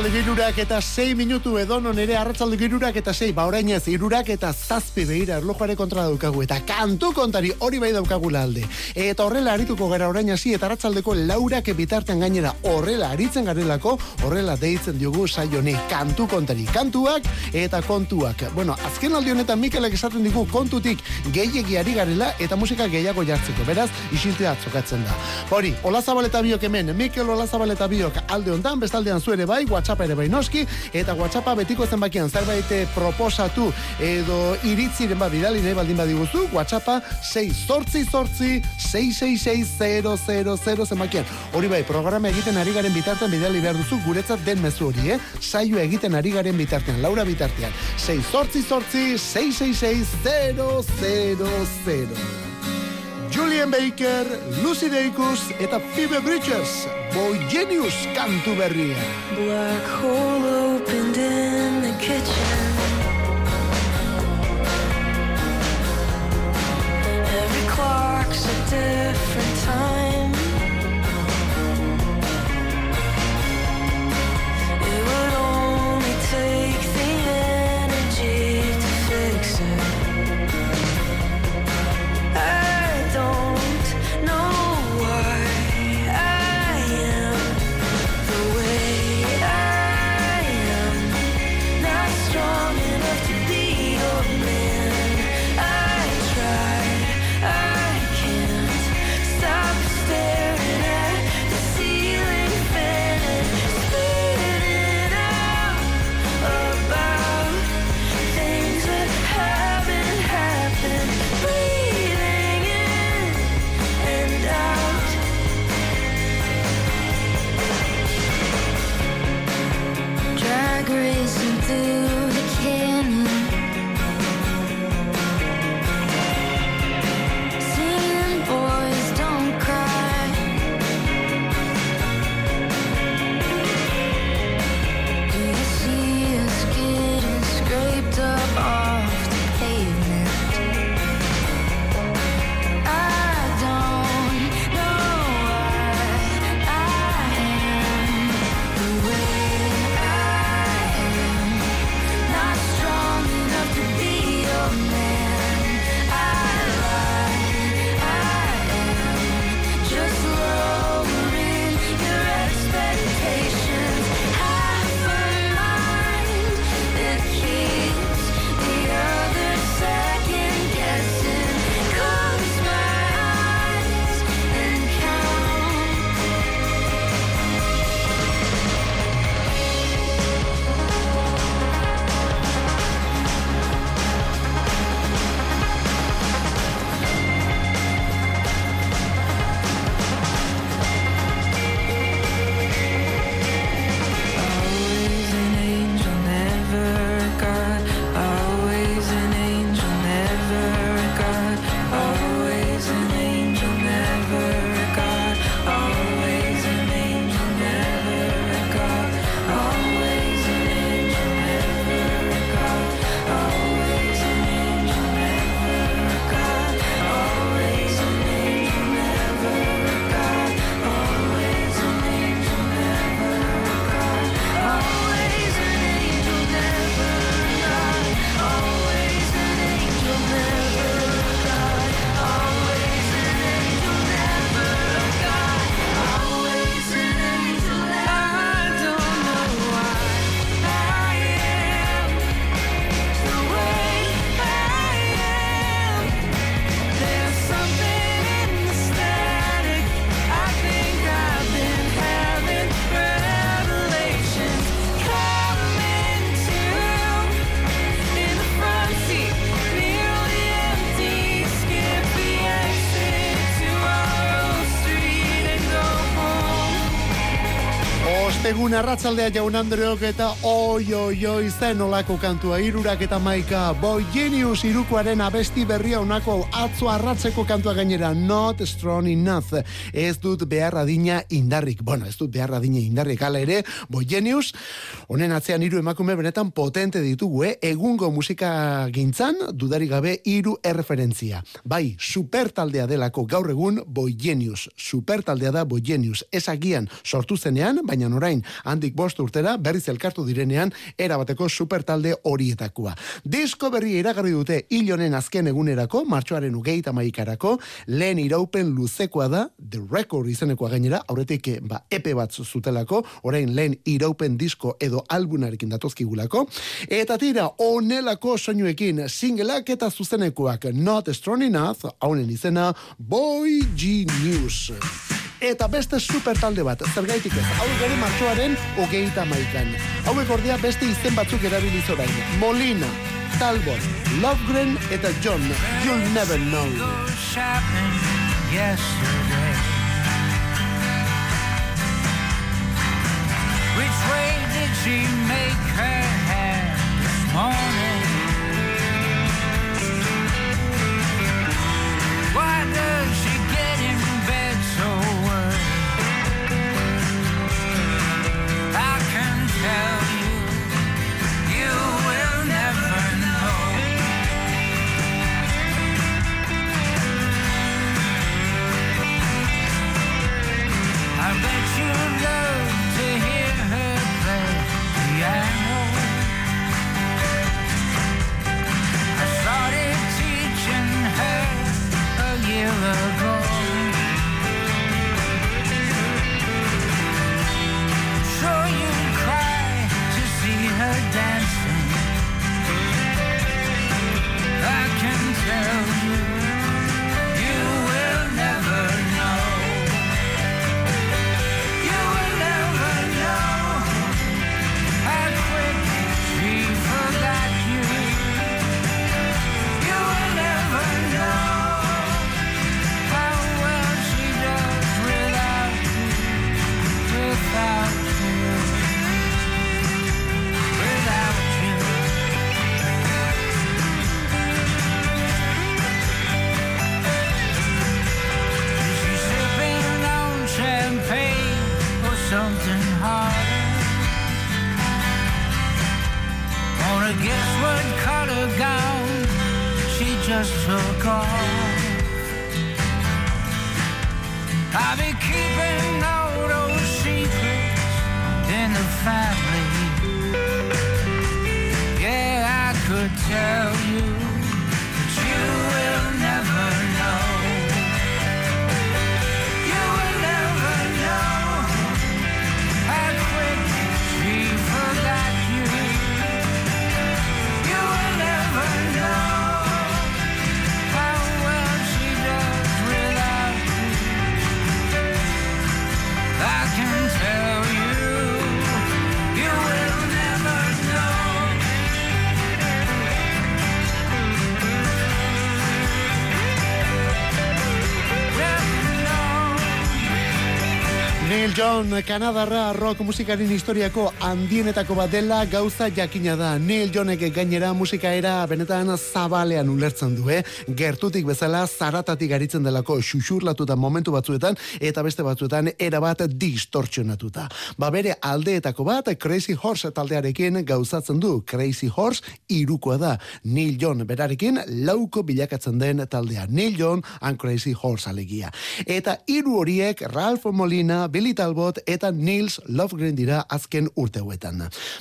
Arratzalde girurak eta 6 minutu edo non ere arratzalde girurak eta 6 ba orain ez irurak eta zazpi behira erlojare kontra daukagu. Eta kantu kontari hori bai daukagu alde. Eta horrela arituko gara orain hasi eta arratzaldeko laurak bitartean gainera horrela aritzen garelako horrela deitzen diogu saioni kantu kontari kantuak eta kontuak. Bueno azken aldi honetan Mikelek esaten digu kontutik gehiagiari garela eta musika gehiago jartzeko. Beraz isiltea zokatzen da. Hori olazabaleta biok hemen. Mikel olazabaleta biok alde hontan bestaldean zuere bai bai, WhatsApp ere bai noski, eta WhatsAppa betiko zenbakian zerbait eh, proposatu edo iritziren bat bidali nahi baldin badiguzu, WhatsAppa 6 sortzi sortzi 666 zenbakian. Hori bai, programa egiten ari garen bitartean bidali behar duzu guretzat den mezu hori, eh? Saio egiten ari garen bitartean, Laura bitartean. 6 sortzi sortzi 666 Julian Baker, Lucy Dacus eta Phoebe Bridges, Boy Genius kantu berria. Black hole opened in the kitchen Every clock's a different time Ostegun arratzaldea jaun Andreok eta oi oi oi zen olako kantua. Irurak eta maika Boy Genius irukoaren abesti berria onako atzo arratzeko kantua gainera. Not strong enough. Ez dut behar adina indarrik. Bueno, ez dut behar adina indarrik. Hala ere, Boy Genius Honen atzean hiru emakume benetan potente ditugu eh? Egungo musika gintzan Dudari gabe hiru erreferentzia. Bai, supertaldea delako gaur egun Boy Genius. Supertaldea da Boy Genius. Ez agian sortu zenean, baina orain orain handik bost urtera berriz elkartu direnean erabateko supertalde horietakoa. Disko berri iragarri dute hilonen azken egunerako, martxoaren ugeita maikarako, lehen iraupen luzekoa da, The Record izenekoa gainera, aurretik ba, epe bat zutelako, orain lehen iraupen disko edo albunarekin datozkigulako, eta tira, onelako soinuekin singleak eta zuzenekoak Not Strong Enough, haunen izena Boy Genius. Eta beste super talde bat, zergaitik ez, hau gero martxoaren hogeita maikan. Hauek ordea beste izen batzuk erabiliz orain. Molina, Talbot, Lovegren eta John, You'll Never Know. yesterday. Which way did she make her hair this morning? Why does she John, Kanadarra rock musikaren historiako handienetako bat dela gauza jakina da. Neil Johnek gainera musikaera benetan zabalean ulertzen du, eh? Gertutik bezala zaratatik aritzen delako xuxurlatuta momentu batzuetan eta beste batzuetan erabat distortzionatuta. Ba bere aldeetako bat Crazy Horse taldearekin gauzatzen du. Crazy Horse irukoa da. Neil John berarekin lauko bilakatzen den taldea. Neil John and Crazy Horse alegia. Eta hiru horiek Ralph Molina, Billy Talbot eta Nils Lofgren dira azken urte hauetan.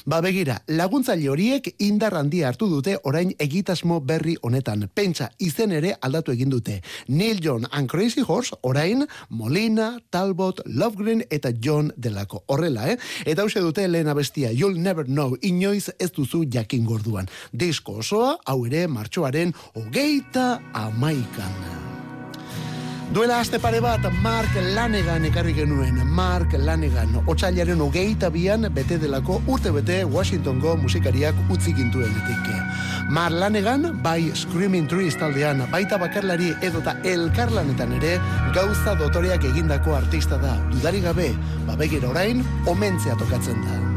Ba begira, laguntzaile horiek indar handia hartu dute orain egitasmo berri honetan. Pentsa izen ere aldatu egin dute. Neil John and Crazy Horse orain Molina, Talbot, Lofgren eta John delako. Horrela, eh? Eta hause dute lehen abestia, You'll Never Know, inoiz ez duzu jakin gorduan. Disko osoa, hau ere, martxoaren hogeita amaikan. Duela aste pare bat, Mark Lanegan ekarri genuen. Mark Lanegan, otxailaren hogeita bian bete delako urte bete Washingtongo musikariak utzi gintuenetik. Mark Lanegan, bai Screaming Trees taldean, baita bakarlari edota elkarlanetan ere, gauza dotoreak egindako artista da. Dudari gabe, babegira orain, omentzea tokatzen da.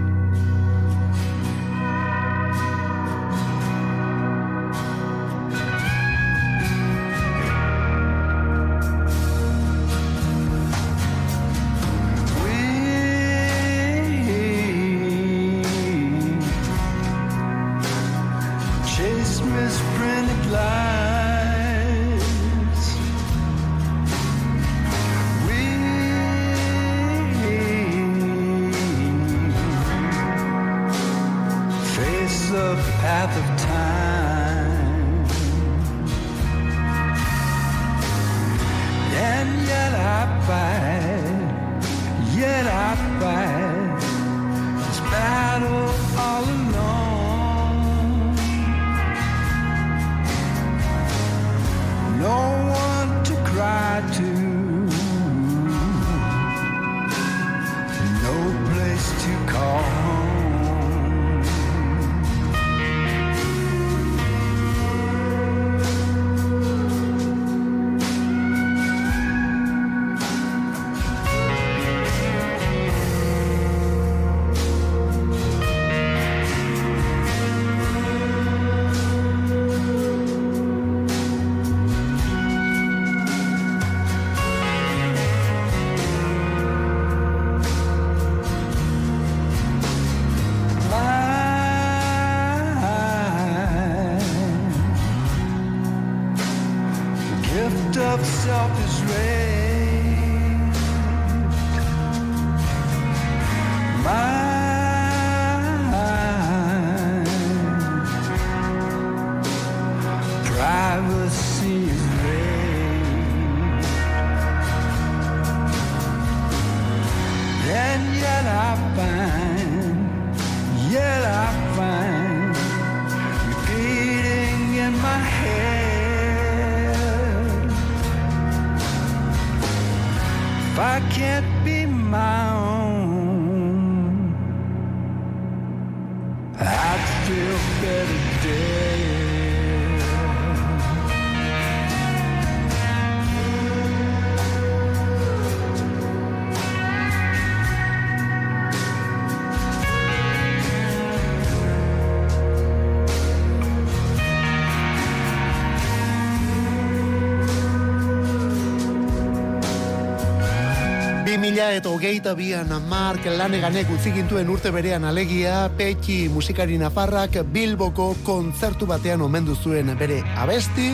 Eta hogeita bian Mark Laneganek utzi gintuen urte berean alegia, Peki musikari nafarrak Bilboko kontzertu batean omendu zuen bere abesti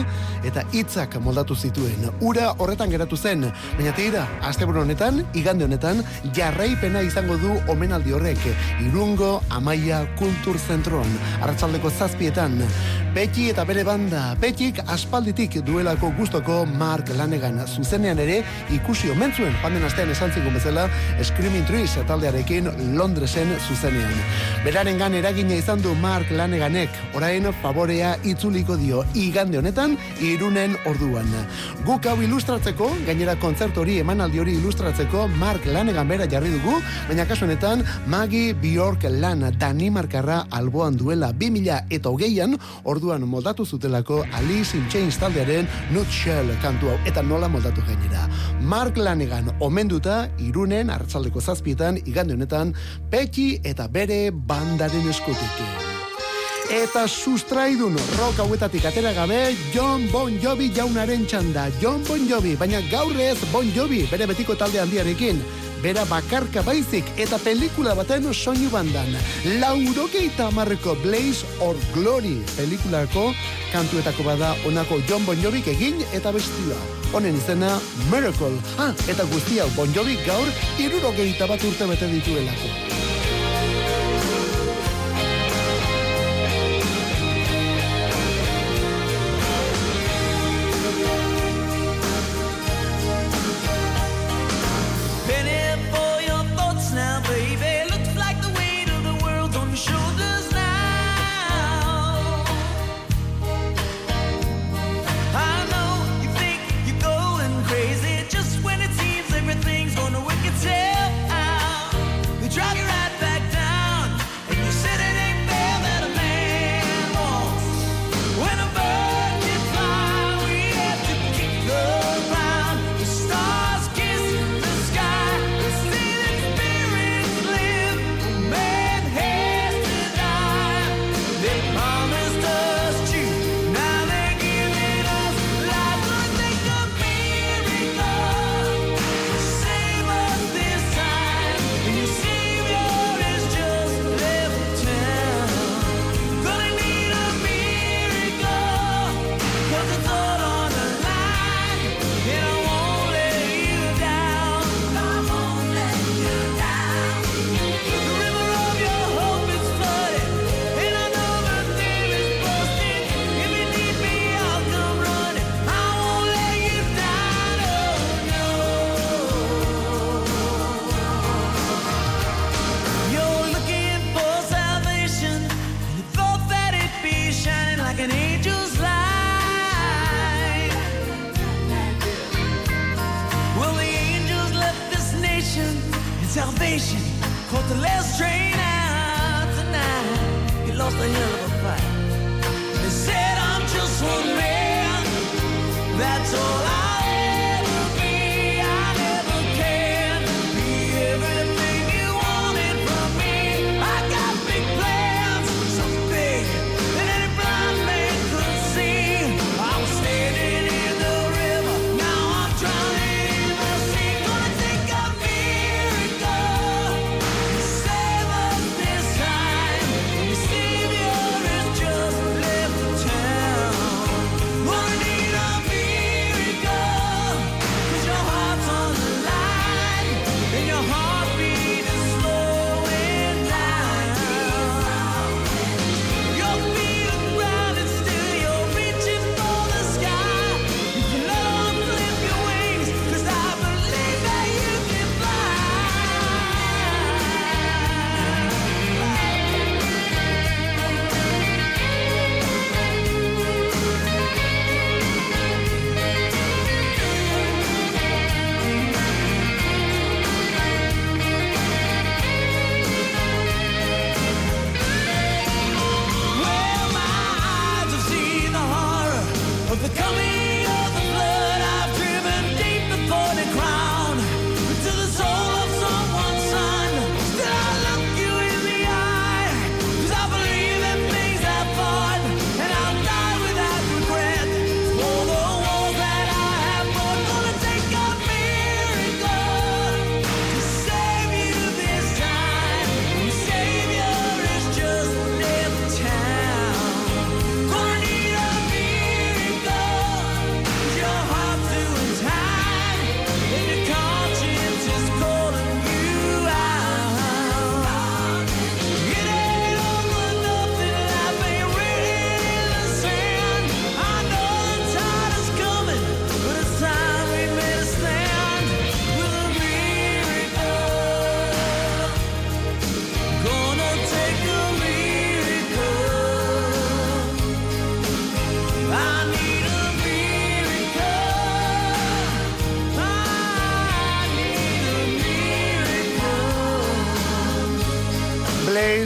eta hitzak moldatu zituen. Ura horretan geratu zen, baina tira, asteburu honetan, igande honetan, jarraipena izango du omenaldi horrek, irungo Amaia Kultur Zentroan, arratsaldeko zazpietan. Peki eta bere banda, Pekik aspalditik duelako gustoko Mark Lanegan zuzenean ere ikusi omentzuen panden astean esan zigun bezala Screaming Trees taldearekin Londresen zuzenean. Berarengan eragina izan du Mark Laneganek, orain favorea itzuliko dio igande honetan irunen orduan. Guk hau ilustratzeko, gainera kontzertu hori emanaldi hori ilustratzeko Mark Lanegan bera jarri dugu, baina kasu honetan Maggie Bjork Lan Danimarkarra alboan duela 2000 eta hogeian orduan moldatu zutelako Alice in Chains taldearen Nutshell kantu hau eta nola moldatu gainera. Mark Lanegan omenduta irunen hartzaldeko zazpietan igande honetan Peki eta bere bandaren eskutik. Eta sustraidun rock hauetatik atera gabe John Bon Jovi jaunaren txanda. John Bon Jovi, baina gaur ez Bon Jovi bere betiko talde handiarekin. Bera bakarka baizik eta pelikula baten soinu bandan. Laurogeita amarreko Blaze or Glory pelikulako kantuetako bada onako John Bon Jovik egin eta bestia. Honen izena Miracle. Ah, eta guztia Bon Jovi gaur irurogeita bat urte bete dituelako.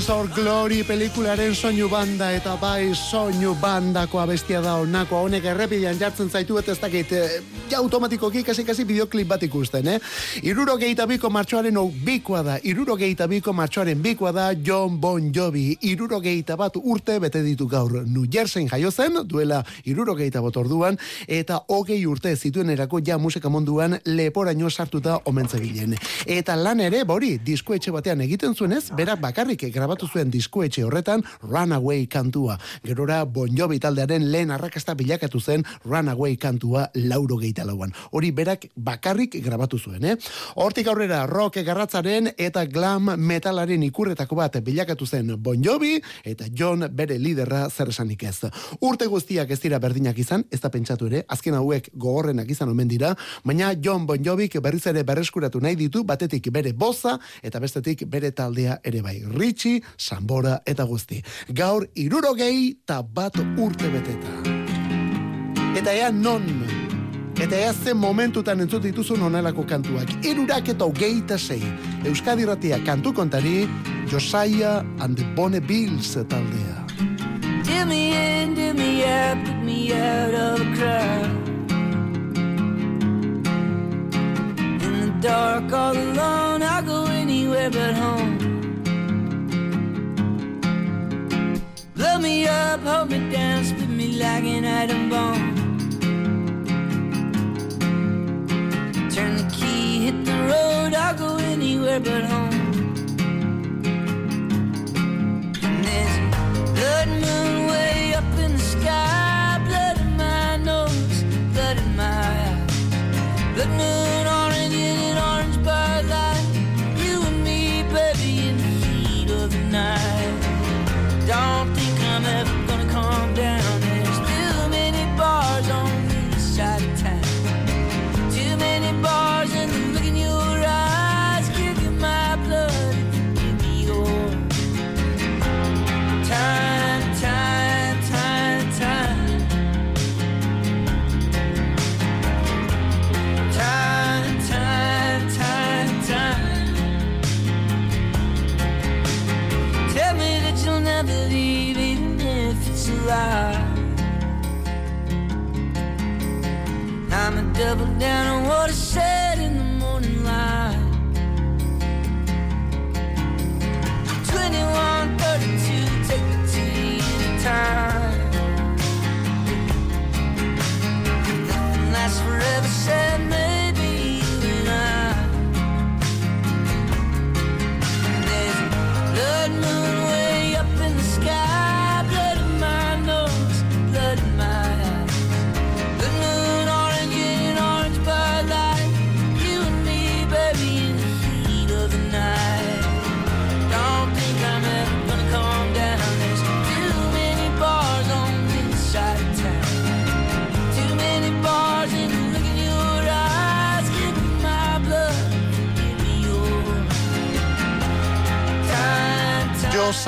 Blaze or Glory pelikularen soinu banda eta bai soinu bandako abestia da onako honek errepidean jartzen zaitu eta ez dakit eh, ja automatikoki kasi kasi bideoklip bat ikusten, eh? Iruro geita biko martxoaren hau bikoa da, iruro geita biko martxoaren bikoa da John Bon Jovi, iruro geita bat urte bete ditu gaur New Jersey jaio zen, duela iruro geita bat orduan, eta hogei urte zituen erako ja musika munduan leporaino sartuta omentzegilen. Eta lan ere, bori, diskoetxe batean egiten zuenez, berak bakarrik grabatu zuen diskoetxe horretan Runaway kantua. Gerora Bon Jovi taldearen lehen arrakasta bilakatu zen Runaway kantua lauro geita lauan. Hori berak bakarrik grabatu zuen, eh? Hortik aurrera rock garratzaren eta glam metalaren ikurretako bat bilakatu zen Bon Jovi eta John bere liderra zer esanik ez. Urte guztiak ez dira berdinak izan, ez da pentsatu ere, azken hauek gogorrenak izan omen dira, baina John Bon Jovik berriz ere berreskuratu nahi ditu, batetik bere boza eta bestetik bere taldea ere bai. Richie, Sambora eta guzti. Gaur irurogei eta bat urte beteta. Eta ea non Eta ea zen momentutan entzut dituzun onelako kantuak. Irurak eta hogeita sei. Euskadi ratia kantu kontari, Josiah and the Bonnebills taldea. Till me in, till me out, pick me out of a crowd. In the dark, all alone, I'll go anywhere but home. Blow me up, hold me down, split me like an atom bomb. But home. level down on water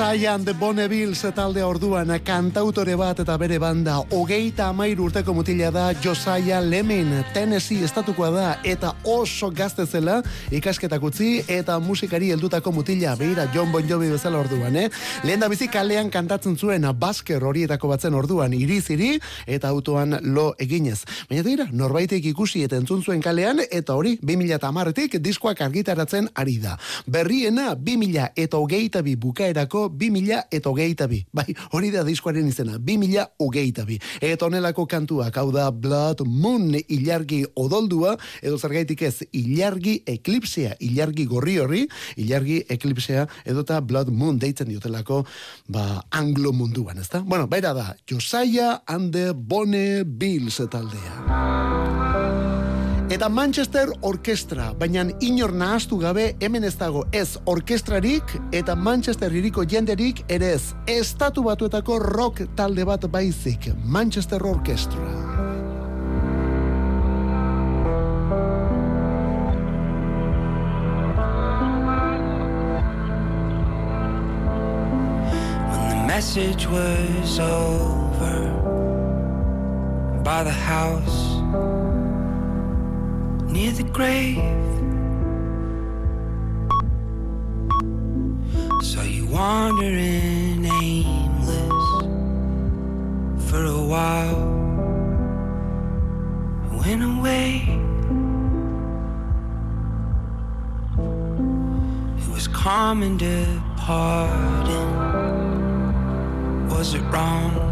and the Bonnevilles talde orduan kantautore bat eta bere banda. Hogeita amairu urteko mutila da Josiah Lemin Tennessee estatukoa da eta oso gazte zela ikasketak utzi eta musikari heldutako mutila. Beira John Bon Jovi bezala orduan eh? lehen da bizi kalean kantatzen zuen basker horietako batzen orduan iriziri eta autoan lo eginez. Baina dira norbaitek ikusi eta entzun zuen kalean eta hori 2010tik diskoak argitaratzen ari da. Berriena 2000 eta hogeita bi bukaerako 2000 eta hogeita bi. Bai, hori da diskoaren izena, 2000 hogeita bi. Eta honelako kantuak, hau da Blood Moon ilargi odoldua, edo zergaitik ez, ilargi eklipsea, ilargi gorri horri, ilargi eklipsea, edota Blood Moon deitzen diotelako, ba, anglo munduan, ezta? Bueno, bera da, Josiah and the Bone Bills taldea. Eta Manchester Orkestra, baina inor nahaztu gabe hemen ez dago ez orkestrarik eta Manchester hiriko jenderik ere ez. Estatu batuetako rock talde bat baizik, Manchester Orkestra. Message was over by the house near the grave. So you wandering aimless for a while. Went away. It was common departing. Was it wrong?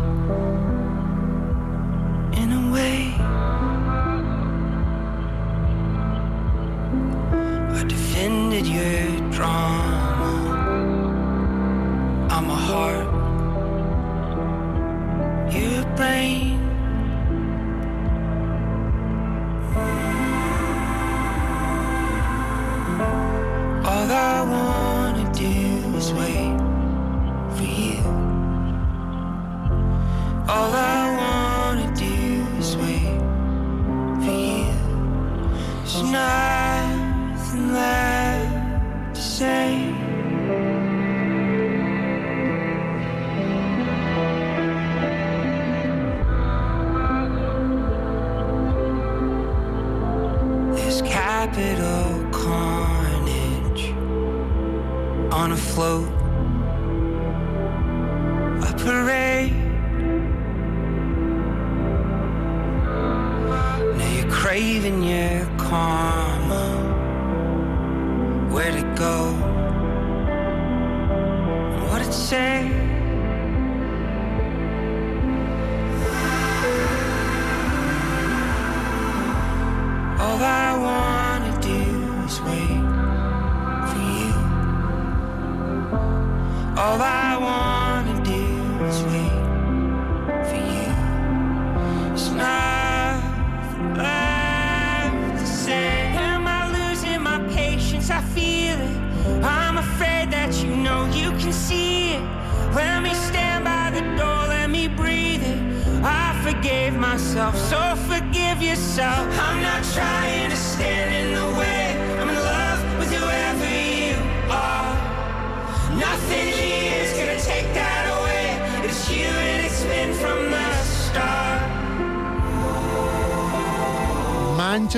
Where'd it go? And What'd it say?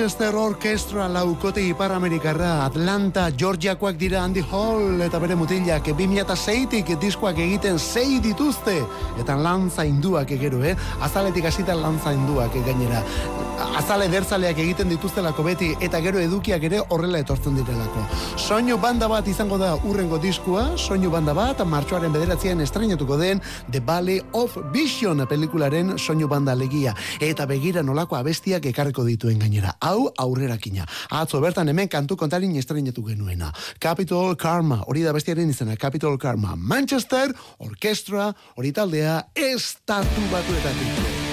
Manchester Orchestra laukote iparamerikarra Atlanta, Georgiakoak dira Andy Hall eta bere mutilak 2006tik diskoak egiten sei dituzte eta lan zainduak egero, eh? Azaletik hasita lan zainduak gainera. Azale ederzaleak egiten dituztelako beti eta gero edukiak ere horrela etortzen direlako. Soinu banda bat izango da urrengo diskua, soinu banda bat martxoaren bederatzean estrenatuko den The Valley of Vision pelikularen soinu banda legia eta begira nolako abestiak ekarriko dituen gainera. Hau aurrerakina. Atzo bertan hemen kantu kontarin estrenatu genuena. Capitol Karma, hori da bestiaren izena, Capitol Karma. Manchester, orkestra, hori taldea, estatu batuetatik.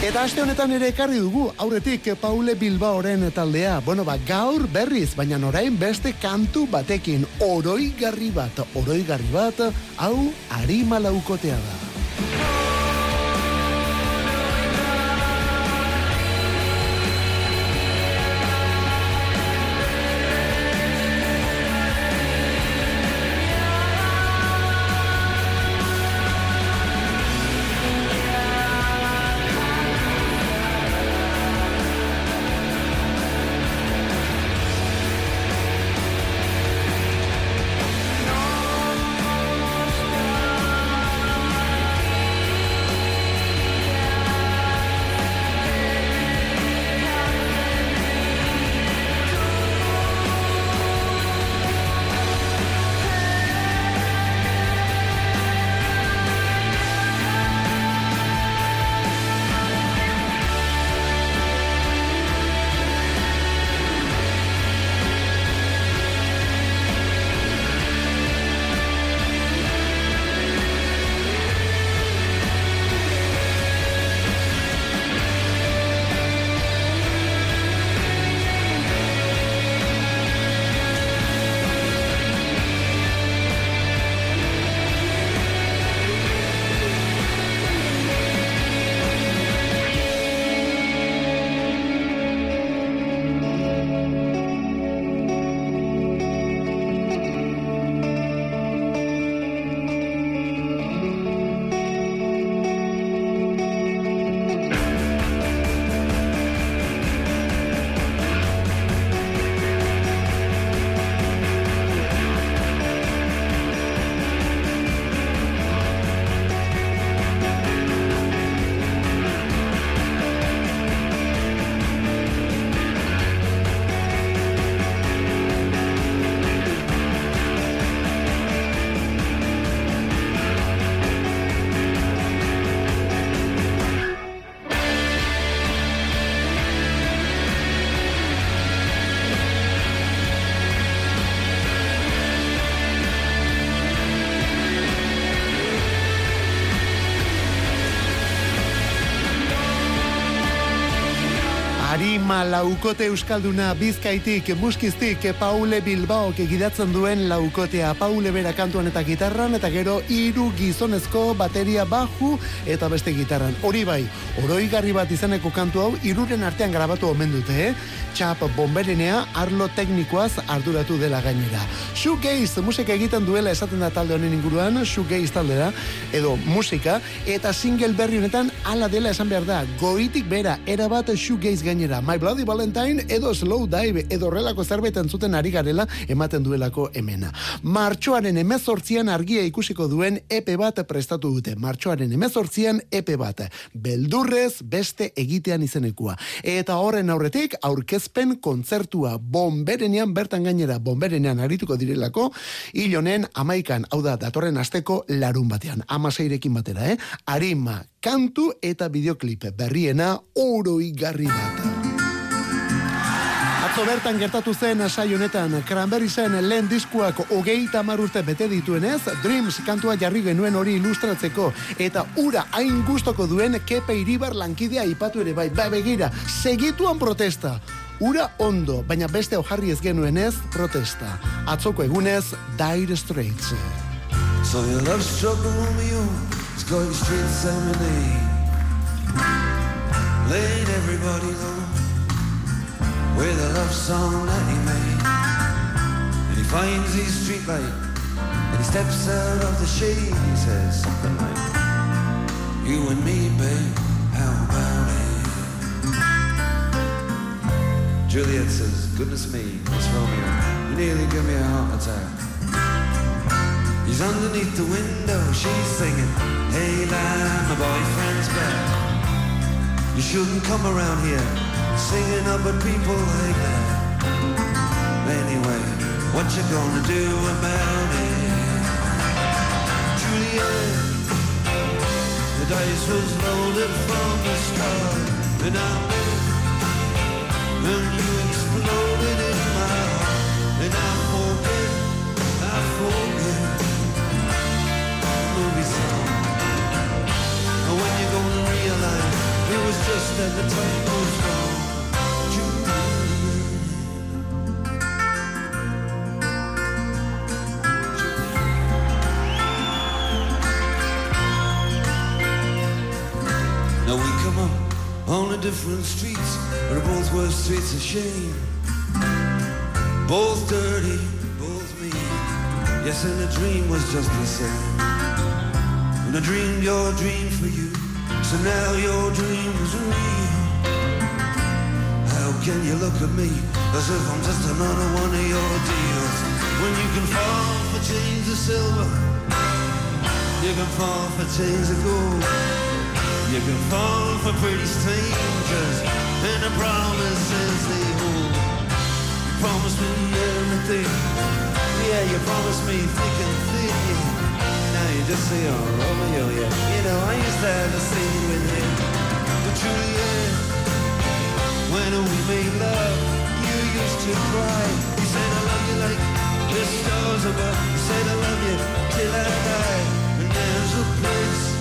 Eta aste honetan ere ekarri dugu, aurretik Paule Bilbaoren taldea. Bueno, ba, gaur berriz, baina orain beste kantu batekin, oroigarri bat, oroigarri bat, hau arima laukotea da. Laukote euskalduna bizkaitik, muskiztik, Paule Bilbao gidatzen duen laukotea. Paule bera kantuan eta gitarran, eta gero hiru gizonezko bateria baju eta beste gitarran. Hori bai, oroigarri bat izeneko kantu hau, iruren artean grabatu omen dute, eh? Txap bomberenea arlo teknikoaz arduratu dela gainera. Shoegaze musika egiten duela esaten da talde honen inguruan, shoegaze taldera, edo musika, eta single berri honetan ala dela esan behar da, goitik bera, erabat shoegaze gainera, My Bloody Valentine edo Slow Dive edo horrelako zerbait entzuten ari garela ematen duelako hemena. Martxoaren emezortzian argia ikusiko duen epe bat prestatu dute. Martxoaren emezortzian epe bat. Beldurrez beste egitean izenekua. Eta horren aurretik aurkezpen kontzertua bomberenean bertan gainera bomberenean arituko direlako hilonen amaikan, hau da, datorren asteko larun batean. Amaseirekin batera, eh? Arima, kantu eta bideoklip berriena oroi garri bat. Atzo bertan gertatu zen saio honetan Cranberry zen lehen diskuak hogeita hamar urte bete dituenez, Dreams kantua jarri genuen hori ilustratzeko eta ura hain gustoko duen Kepe Iribar lankidea ipatu ere bai, ba begira, segituan protesta. Ura ondo, baina beste ojarri ez genuenez protesta. Atzoko egunez, Dire Straits. So your love struck a Romeo, oh, it's going straight serenade. Laid everybody low with a love song that he made. And he finds his street light and he steps out of the shade. He says something like, You and me, babe, how about it? Juliet says, Goodness me, Miss Romeo, you nearly give me a heart attack. Underneath the window, she's singing, Hey lad, my boyfriend's back. You shouldn't come around here singing up at people like that. Anyway, what you gonna do about it? Juliet, the dice was loaded from the start, and I and you exploded in my heart, and I forget, I forget gonna it was just that the time was wrong. Now we come up on the different streets, but both were streets of shame. Both dirty, both mean. Yes, and the dream was just the same. And I dreamed your dream for you, so now your dream is real. How can you look at me as if I'm just another one of your deals? When you can fall for chains of silver, you can fall for chains of gold. You can fall for pretty strangers and the promises they hold. You promised me everything, yeah, you promised me thick and thin. Now you just say, oh, oh Romeo, oh, yeah. You know, I used to have a scene with him. But Juliet, when we made love, you used to cry. You said, I love you like the stars above. You said, I love you till I die. And there's a place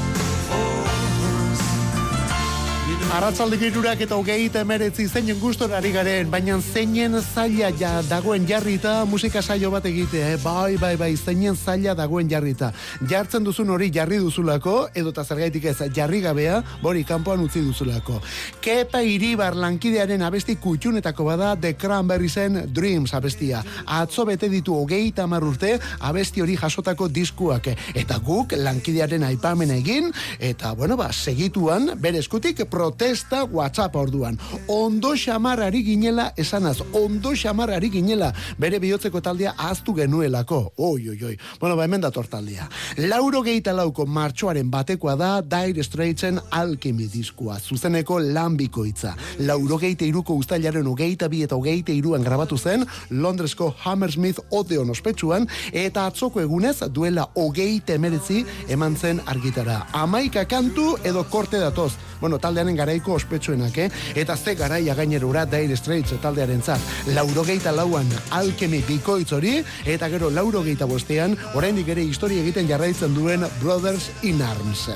Arratzalde girurak eta hogei emeretzi zeinen gustora ari garen, baina zeinen zaila ja dagoen jarrita musika saio bat egitea, eh? bai, bai, bai, zeinen zaila dagoen jarrita. Jartzen duzun hori jarri duzulako, edota zergaitik ez jarri gabea, bori kanpoan utzi duzulako. Kepa iribar lankidearen abesti kutxunetako bada The Cranberriesen Dreams abestia. Atzo bete ditu hogei tamar urte abesti hori jasotako diskuak. Eta guk lankidearen aipamena egin, eta bueno, ba, segituan, bere eskutik protesta WhatsApp orduan. Ondo xamarari ginela esanaz, ondo xamarari ginela bere bihotzeko taldea ahaztu genuelako. Oi, oi, oi. Bueno, ba, hemen dator taldea. Lauro geita lauko martxoaren batekoa da Dire Straitsen Alchemy diskua, zuzeneko lanbiko hitza. Lauro geita iruko ustailaren hogeita bi eta hogeita iruan grabatu zen Londresko Hammersmith Odeon ospetsuan eta atzoko egunez duela hogeita emeretzi eman zen argitara. Amaika kantu edo korte datoz. Bueno, taldearen garaiko ospetsuenak, eh? Eta ze garaia gainerura Dire Straits taldearen zat. Laurogeita lauan alkemi bikoitz hori, eta gero laurogeita bostean, oraindik ere historia egiten jarraitzen duen Brothers in Arms.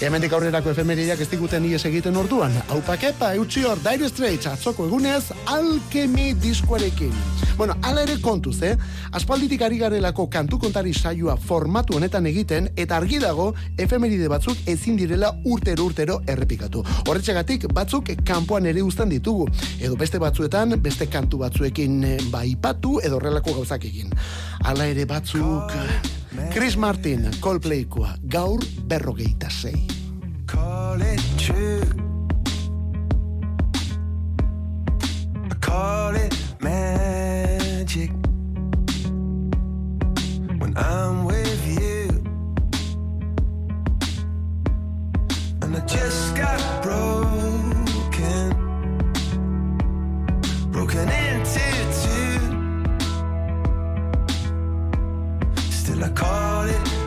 Hemendik aurrerako efemeriak ez diguten ies egiten orduan. Aupakepa, eutxi hor, Dire Straits, atzoko egunez, alkemi diskoarekin. Bueno, ala ere kontuz, eh? Aspalditik ari garelako kantu kontari saioa formatu honetan egiten, eta argi dago, efemeride batzuk ezin direla urtero urtero errepikatu. Horretxegatik batzuk kanpoan ere uzten ditugu. Edo beste batzuetan, beste kantu batzuekin eh, baipatu edo horrelako gauzak egin. Hala ere batzuk... Chris Martin, Coldplaykoa, gaur berrogeita zei. call it true. Call it magic when I'm with And I just got broken, broken into two. Still, I call it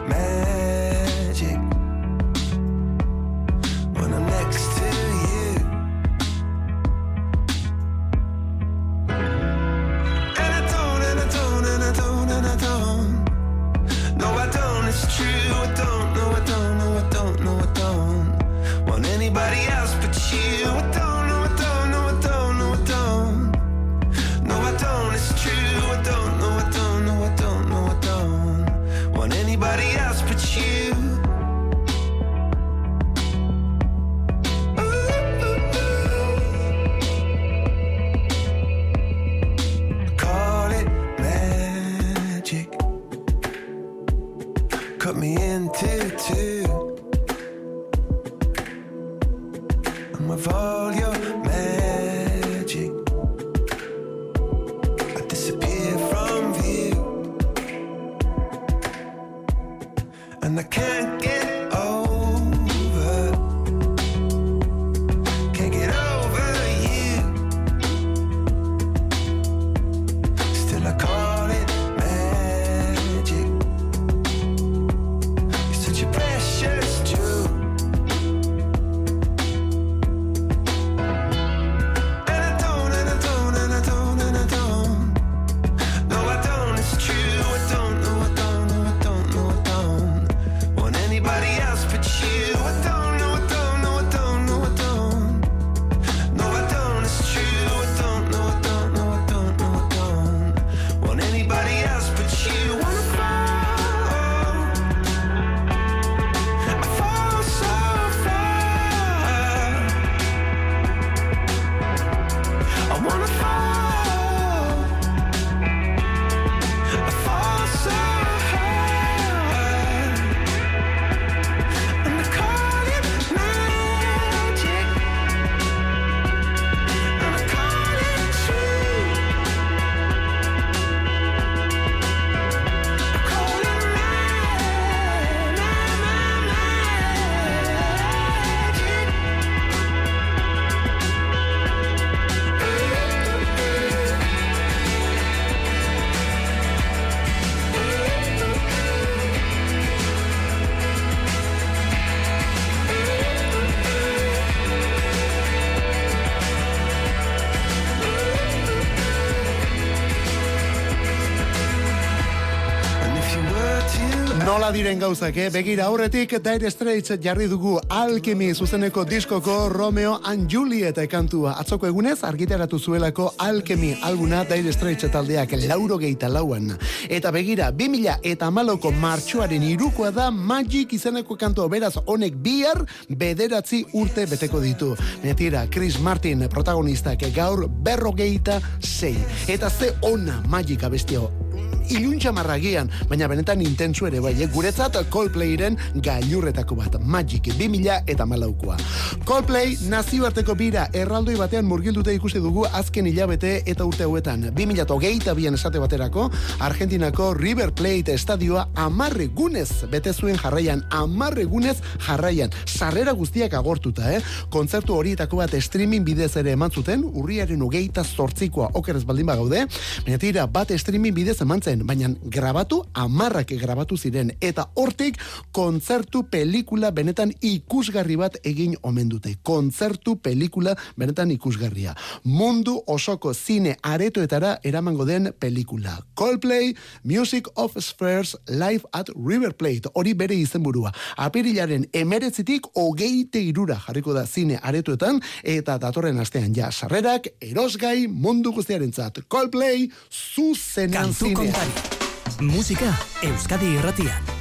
gauzak, eh? Begira aurretik Dire Straits jarri dugu Alchemy zuzeneko diskoko Romeo and Juliet kantua. Atzoko egunez argitaratu zuelako Alchemy alguna Dire Straits taldeak lauro geita lauan. Eta begira, 2000 eta maloko martxoaren irukoa da Magic izeneko kantua. Beraz, honek bihar bederatzi urte beteko ditu. Netira, Chris Martin protagonistak gaur berrogeita sei. Eta ze ona Magic abestio iluntza marragian, baina benetan intensu ere bai, eh? guretzat Coldplayren gailurretako bat, Magic 2000 eta malaukoa. Coldplay nazioarteko bira erraldoi batean murgilduta ikusi dugu azken hilabete eta urte hauetan. 2008 bian esate baterako, Argentinako River Plate estadioa amarre gunez bete zuen jarraian, amarre gunez jarraian, sarrera guztiak agortuta, eh? Kontzertu horietako bat streaming bidez ere eman zuten, urriaren ugeita zortzikoa okerez baldin bagaude, baina tira, bat streaming bidez eman zen, baina grabatu, amarrak grabatu ziren, eta hortik kontzertu pelikula benetan ikusgarri bat egin omen dute. Kontzertu pelikula benetan ikusgarria. Mundu osoko zine aretoetara eramango den pelikula. Coldplay, Music of Spheres, Live at River Plate, hori bere izenburua. Apirilaren emeretzitik hogeite irura jarriko da zine aretoetan, eta datorren astean ja sarrerak, erosgai mundu guztiarentzat. Coldplay, zuzenan Kantu kontari. Musika Euskadi irratian.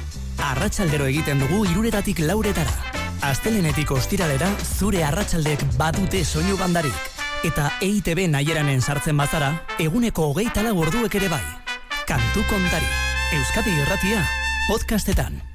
Arratsaldero egiten dugu iruretatik lauretara. Astelenetik ostiralera zure arratsaldek badute soinu bandarik. Eta EITB naieranen sartzen bazara, eguneko hogeita lau orduek ere bai. Kantu kontari. Euskadi irratia. Podcastetan.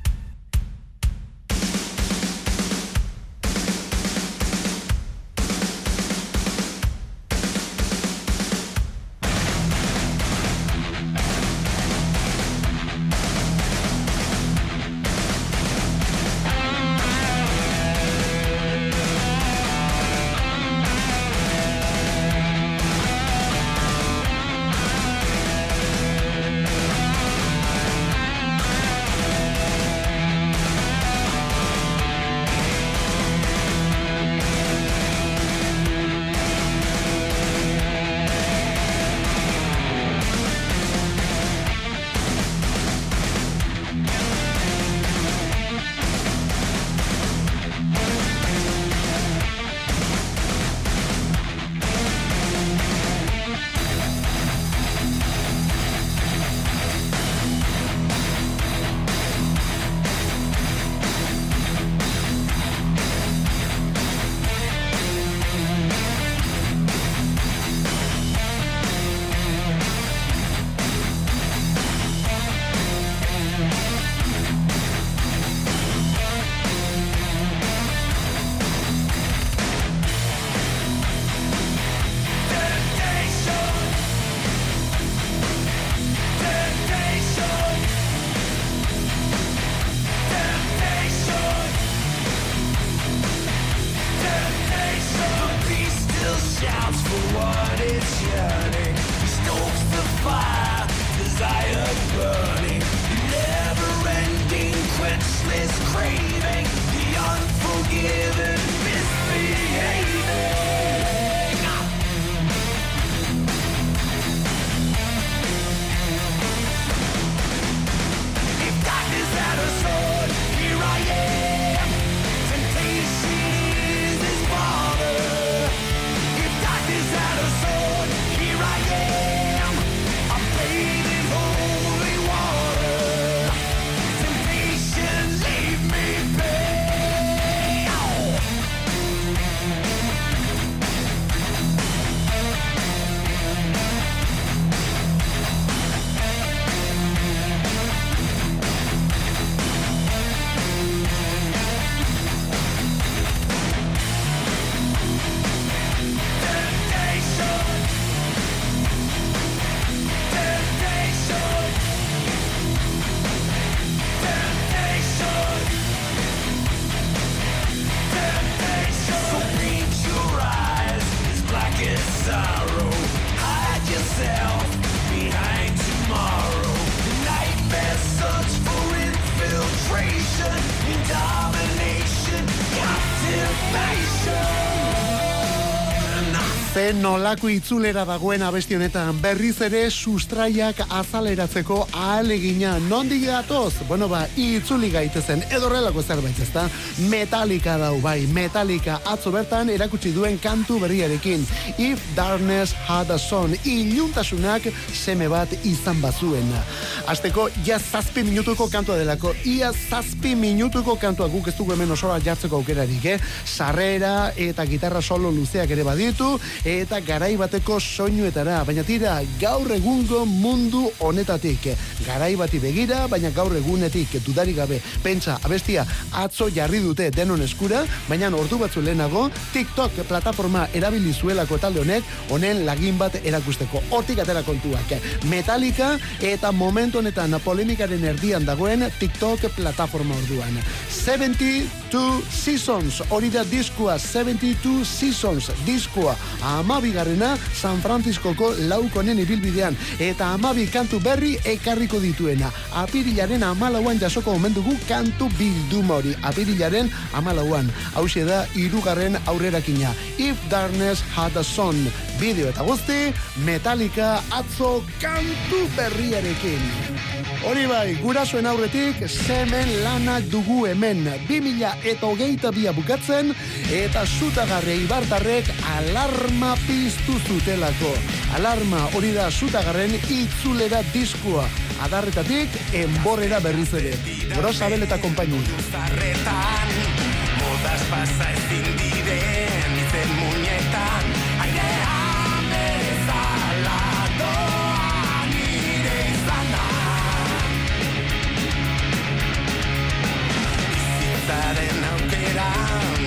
Nolako itzulera dagoen abesti honetan berriz ere sustraiak azaleratzeko ahalegina nondik gatoz? Bueno ba, itzuli gaitezen edorrelako zerbait ezta? Metallica dau bai, Metallica atzo bertan erakutsi duen kantu berriarekin. If Darkness Had a Son, iluntasunak seme bat izan bazuen. Azteko, ja zazpi minutuko kantua delako, ia zazpi minutuko kantua guk ez dugu hemen osoa jartzeko aukerarik, eh? Sarrera eta gitarra solo luzeak ere baditu, eta garai bateko soinuetara, baina tira, gaur egungo mundu honetatik. Garai bati begira, baina gaur egunetik dudari gabe. Pentsa, abestia, atzo jarri dute denon eskura, baina ordu batzu lehenago, TikTok plataforma erabili zuelako talde honek, honen lagin bat erakusteko. Hortik atera kontuak. Metallica eta momentu honetan polemikaren erdian dagoen TikTok plataforma orduan. 72 Seasons, hori da diskua, 72 Seasons diskua, amabigarrena San Franciscoko laukonen ibilbidean, eta amabi kantu berri ekarriko dituena. Apirilaren amalauan jasoko omendugu kantu bilduma hori. Apirilaren amalauan. Hau da irugarren aurrerakina. If Darkness Had a Son. Bideo eta guzti, Metallica atzo kantu berriarekin. Hori bai, gurasoen aurretik, semen lanak dugu hemen. 2000 eta hogeita bia bukatzen, eta zutagarre ibartarrek alarma piztu zutelako. Alarma hori da zutagarren itzulera diskua. Adarretatik, enborrera berriz ere. Grosabel eta kompainia. zarretan Modaz pasa ezin diren Bizitzaren aukera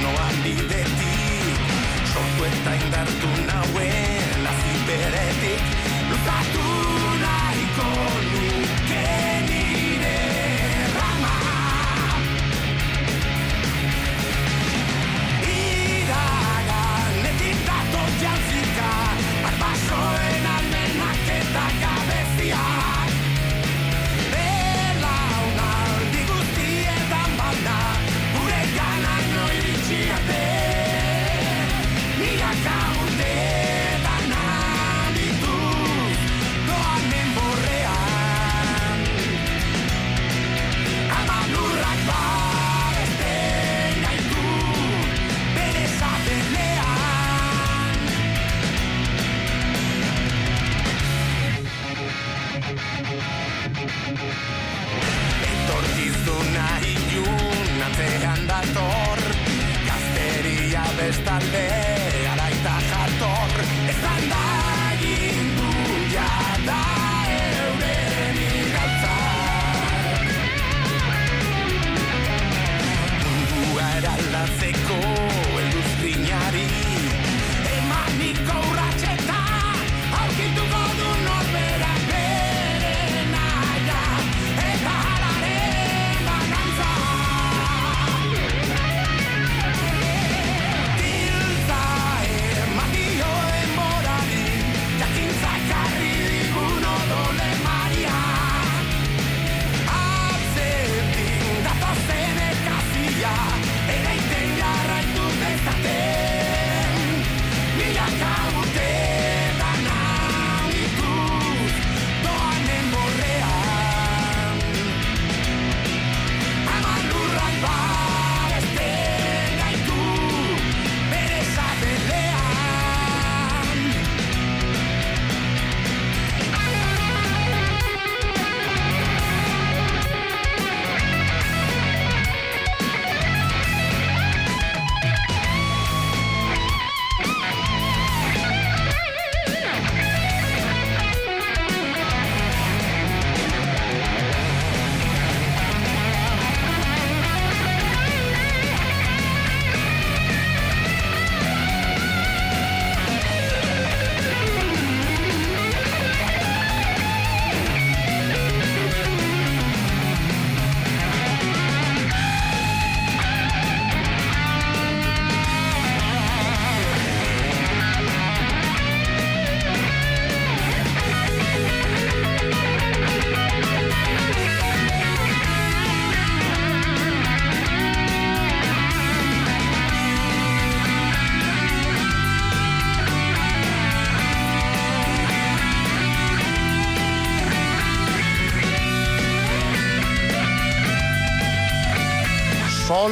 noan bidetik Sortu eta indartu nauen aziberetik Luzatu nahiko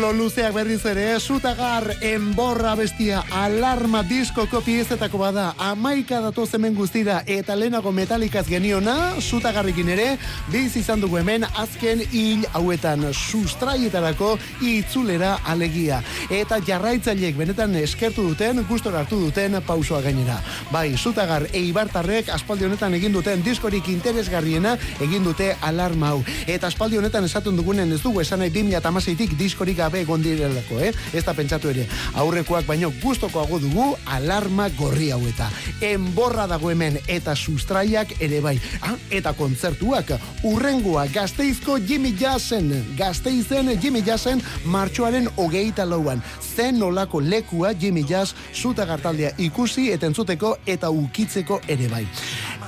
Polo luzeak berriz ere, sutagar, enborra bestia, alarma diskoko piezetako bada, amaika datu hemen guztira, eta lehenago metalikaz geniona, sutagarrikin ere, biz izan dugu hemen, azken hil hauetan, sustraietarako itzulera alegia. Eta jarraitzaileek benetan eskertu duten, gustora hartu duten pausoa gainera. Bai, sutagar eibartarrek aspaldi honetan egin duten diskorik interesgarriena egin dute alarma hau. Eta aspaldi honetan esaten dugunen ez dugu esan nahi 2016tik diskorik gabe gondirelako, eh? Ez da pentsatu ere. Aurrekoak baino gustokoago dugu alarma gorri hau eta. Enborra dago hemen eta sustraiak ere bai. Ah, eta kontzertuak urrengoa gazteizko Jimmy Jassen. Gazteizen Jimmy Jassen martxoaren hogeita lauan. Zen nolako lekua Jimmy Jazz zuta gartaldea ikusi eta entzuteko eta ukitzeko ere bai.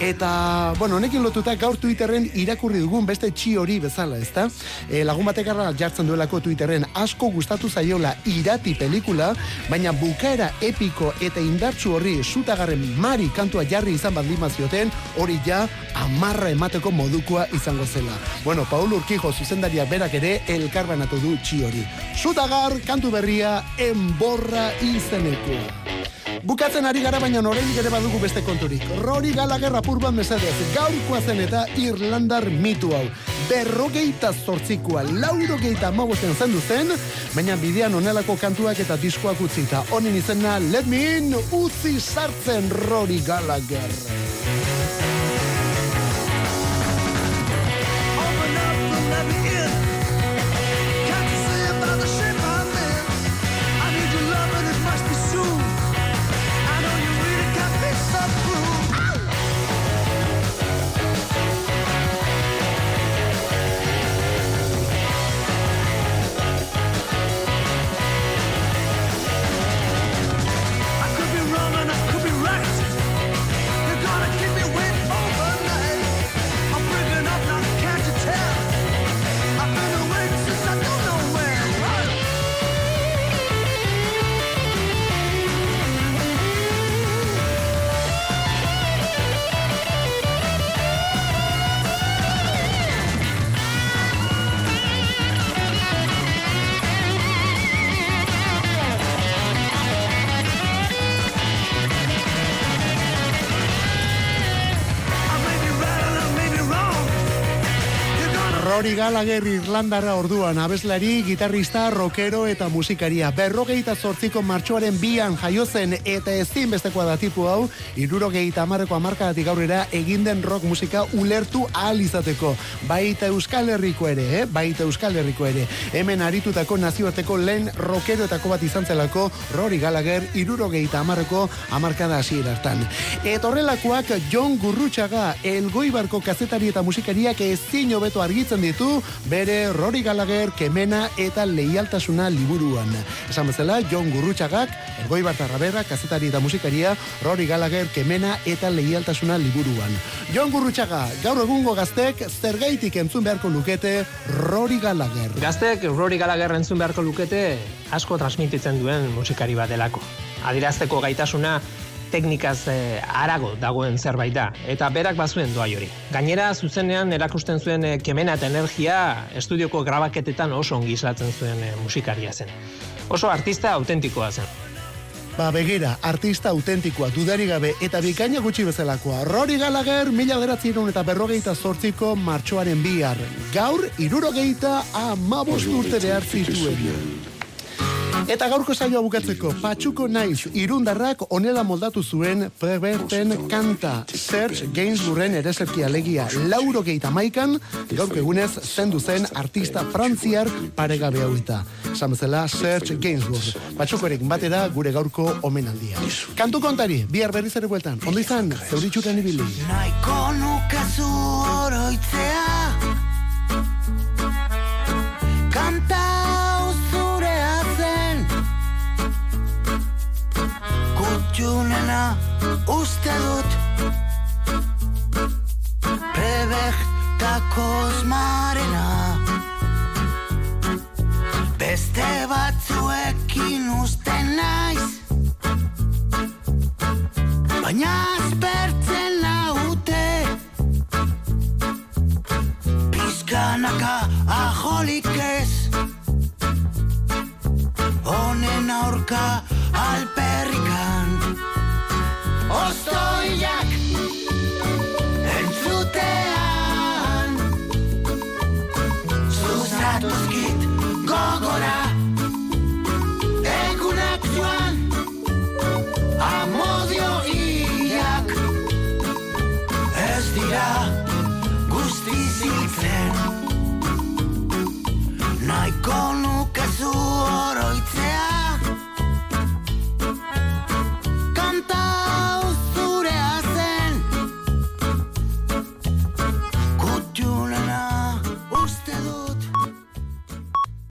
Eta, bueno, honekin lotuta gaur Twitterren irakurri dugun beste txi hori bezala, ezta? E, lagun batek arra jartzen duelako Twitterren asko gustatu zaiola irati pelikula, baina bukaera epiko eta indartsu horri zutagarren mari kantua jarri izan baldin mazioten, hori ja amarra emateko modukoa izango zela. Bueno, Paul Urquijo zuzendaria berak ere elkarbanatu du txi hori. Zutagar kantu berria enborra izeneko. Bukatzen ari gara baina oraindik ere badugu beste konturik. Rory Gallagher apurban mesedez, gaurkoa zen eta Irlandar mitu hau. Berrogeita zortzikoa, laurogeita amabosten zendu zen, baina bidean onelako kantuak eta diskoak utzita. Honen izena, let me in, utzi sartzen Rory Gallagher. Rory Gallagher Irlandara orduan, abeslari, gitarrista, rockero eta musikaria. Berrogeita zortziko martxoaren bian jaio zen eta ezin bestekoa da hau, irurogeita amarreko amarkadatik aurrera egin den rock musika ulertu ahal izateko. Baita Euskal Herriko ere, eh? Baita Euskal Herriko ere. Hemen aritutako nazioarteko lehen rockeroetako bat izan zelako Rory Gallagher irurogeita amarreko amarkada hasiera hartan. Eta horrelakoak John Gurrutxaga, elgoibarko kazetari eta musikariak ezin hobeto argitzen ditu bere Rory Gallagher, Kemena eta Leialtasuna liburuan. Esan bezala, John Gurrutxagak, elgoibartarra berra, kazetari eta musikaria, Rory Gallagher, Kemena eta Leialtasuna liburuan. John Gurrutxaga, gaur egungo gaztek zergaitik entzun beharko lukete Rory Gallagher. Gaztek Rory Gallagher entzun beharko lukete asko transmititzen duen musikari bat delako. Adirazteko gaitasuna teknikaz eh, arago dagoen zerbait da, eta berak bazuen doai hori. Gainera, zuzenean erakusten zuen eh, kemena eta energia estudioko grabaketetan oso ongi islatzen zuen eh, musikaria zen. Oso artista autentikoa zen. Ba, begira, artista autentikoa, dudari gabe, eta bikaina gutxi bezalakoa. Rory Gallagher, mila bederatziron eta berrogeita zortziko martxoaren bihar. Gaur, irurogeita amabost urte behar zituen. Eta gaurko saioa bukatzeko, patxuko naiz, irundarrak onela moldatu zuen perverten kanta. Serge Gainsbourgen ereserki alegia lauro geita maikan, gaurko egunez zendu zen artista frantziar paregabe hau eta. Esan bezala Serge Gainsbourg. Patxukorekin batera gure gaurko omenaldia. Kantu kontari, bihar berriz ere bueltan. Ondo izan, zeuritxuren ibili. Nahiko nukezu oroitzea 过。